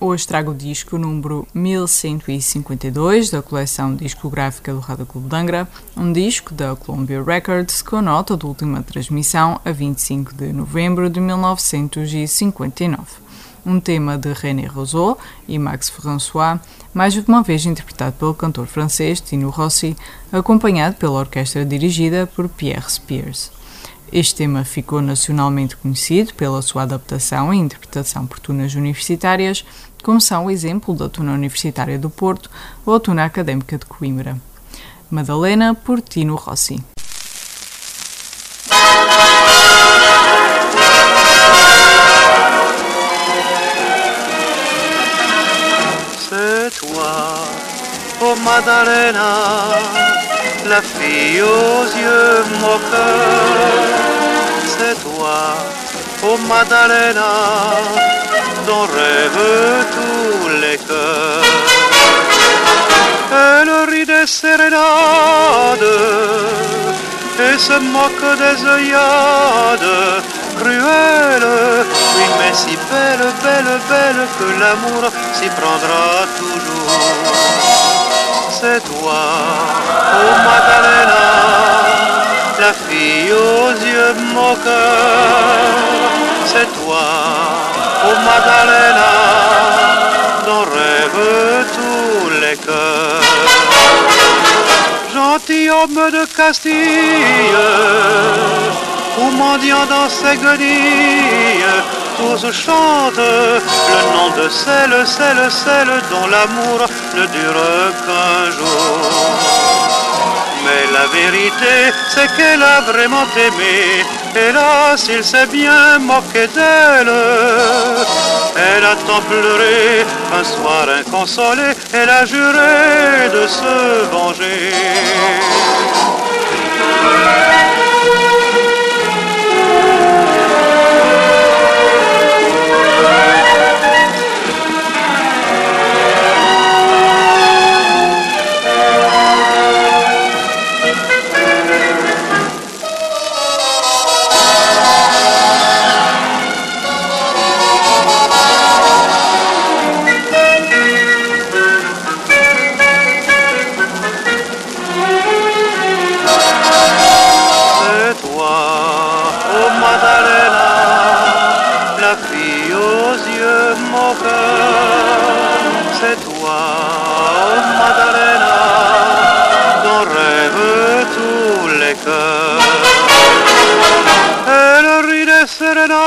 Hoje trago o disco número 1152 da coleção discográfica do Rádio Clube de Angra, um disco da Columbia Records com nota de última transmissão a 25 de novembro de 1959. Um tema de René Rousseau e Max François, mais uma vez interpretado pelo cantor francês Tino Rossi, acompanhado pela orquestra dirigida por Pierre Spears. Este tema ficou nacionalmente conhecido pela sua adaptação e interpretação por tunas universitárias, como são o exemplo da Tuna Universitária do Porto ou a Tuna Académica de Coimbra. Madalena por Tino Rossi. Oh Madalena la fille aux yeux moqueurs, Madalena, dont rêvent tous les cœurs. Elle rit des sérénades et se moque des œillades cruelles. Oui, mais si belle, belle, belle que l'amour s'y prendra toujours c'est toi, oh Madalena, la fille aux yeux moqueurs, c'est toi, oh Madalena, dont rêvent tous les cœurs. Gentilhomme de Castille, ou mendiant dans ses guenilles, tous chantent le nom de celle, celle, celle dont l'amour ne dure qu'un jour. Mais la vérité, c'est qu'elle a vraiment aimé. Hélas, il s'est bien moqué d'elle. Elle a tant pleuré, un soir inconsolé, elle a juré de se venger. C'est toi, oh Madalena, dont rêvent tous les cœurs. Elle rit des sérénades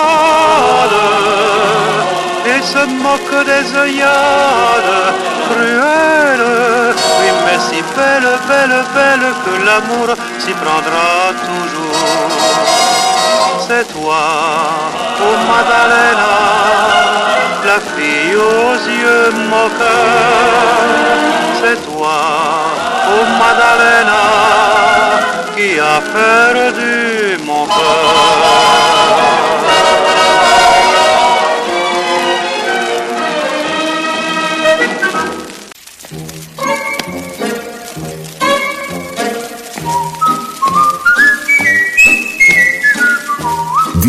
et se moque des œillades cruelles. Oui, mais si belle, belle, belle que l'amour s'y prendra toujours. C'est toi, oh Madalena la fille aux yeux moqueurs, c'est toi, oh Madalena, qui a perdu mon cœur.